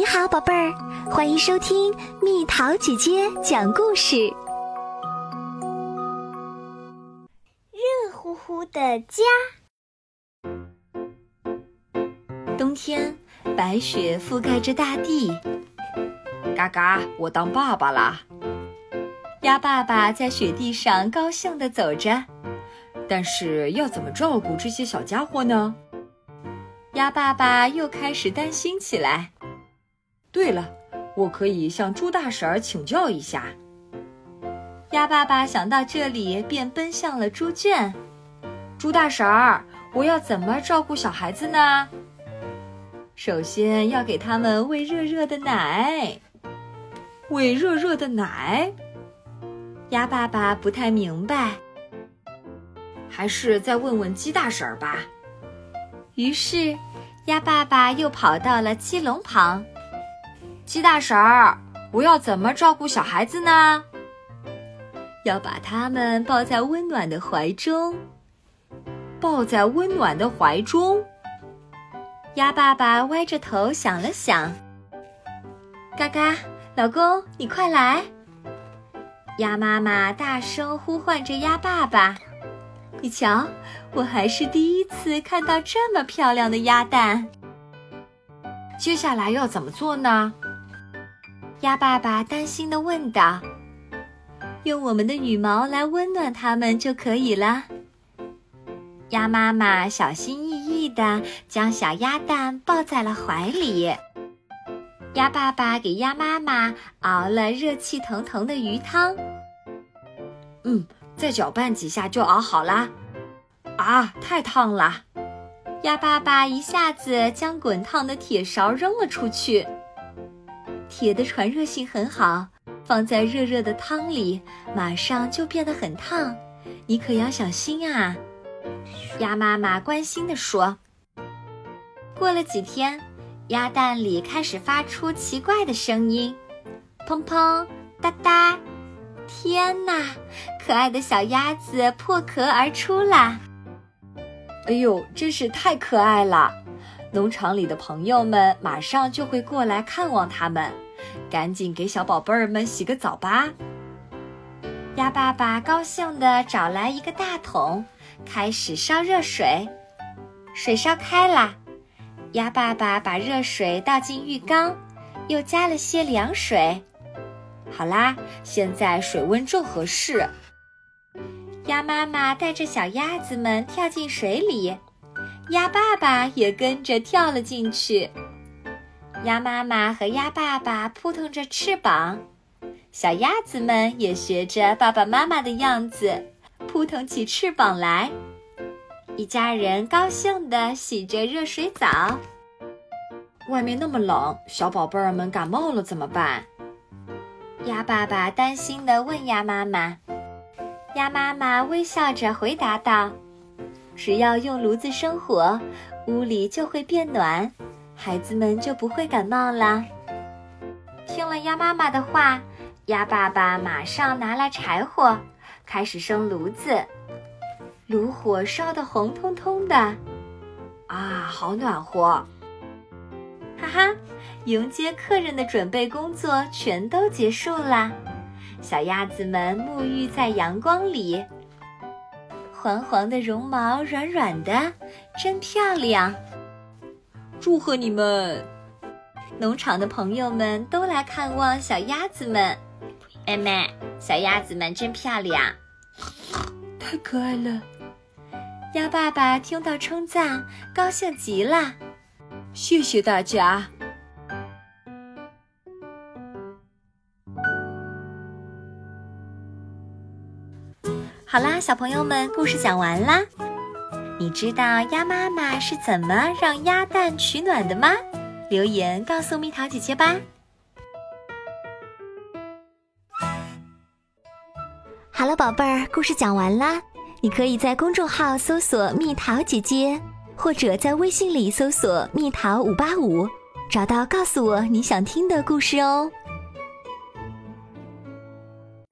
你好，宝贝儿，欢迎收听蜜桃姐姐讲故事。热乎乎的家。冬天，白雪覆盖着大地。嘎嘎，我当爸爸啦！鸭爸爸在雪地上高兴地走着。但是要怎么照顾这些小家伙呢？鸭爸爸又开始担心起来。对了，我可以向猪大婶儿请教一下。鸭爸爸想到这里，便奔向了猪圈。猪大婶儿，我要怎么照顾小孩子呢？首先要给他们喂热热的奶。喂热热的奶？鸭爸爸不太明白。还是再问问鸡大婶儿吧。于是，鸭爸爸又跑到了鸡笼旁。鸡大婶儿，我要怎么照顾小孩子呢？要把他们抱在温暖的怀中。抱在温暖的怀中。鸭爸爸歪着头想了想。嘎嘎，老公，你快来！鸭妈妈大声呼唤着鸭爸爸。你瞧，我还是第一次看到这么漂亮的鸭蛋。接下来要怎么做呢？鸭爸爸担心的问道：“用我们的羽毛来温暖它们就可以了。”鸭妈妈小心翼翼地将小鸭蛋抱在了怀里。鸭爸爸给鸭妈妈熬了热气腾腾的鱼汤。嗯，再搅拌几下就熬好啦。啊，太烫了！鸭爸爸一下子将滚烫的铁勺扔了出去。铁的传热性很好，放在热热的汤里，马上就变得很烫。你可要小心啊！鸭妈妈关心地说。过了几天，鸭蛋里开始发出奇怪的声音，砰砰哒哒。天哪，可爱的小鸭子破壳而出啦！哎呦，真是太可爱了！农场里的朋友们马上就会过来看望他们，赶紧给小宝贝儿们洗个澡吧。鸭爸爸高兴地找来一个大桶，开始烧热水。水烧开了，鸭爸爸把热水倒进浴缸，又加了些凉水。好啦，现在水温正合适。鸭妈妈带着小鸭子们跳进水里。鸭爸爸也跟着跳了进去，鸭妈妈和鸭爸爸扑腾着翅膀，小鸭子们也学着爸爸妈妈的样子扑腾起翅膀来。一家人高兴地洗着热水澡。外面那么冷，小宝贝儿们感冒了怎么办？鸭爸爸担心地问鸭妈妈。鸭妈妈微笑着回答道。只要用炉子生火，屋里就会变暖，孩子们就不会感冒了。听了鸭妈妈的话，鸭爸爸马上拿来柴火，开始生炉子。炉火烧得红彤彤的，啊，好暖和！哈哈，迎接客人的准备工作全都结束了，小鸭子们沐浴在阳光里。黄黄的绒毛，软软的，真漂亮！祝贺你们！农场的朋友们都来看望小鸭子们。妹妹，小鸭子们真漂亮，太可爱了！鸭爸爸听到称赞，高兴极了。谢谢大家。好啦，小朋友们，故事讲完啦。你知道鸭妈妈是怎么让鸭蛋取暖的吗？留言告诉蜜桃姐姐吧。好了，宝贝儿，故事讲完啦。你可以在公众号搜索“蜜桃姐姐”，或者在微信里搜索“蜜桃五八五”，找到告诉我你想听的故事哦。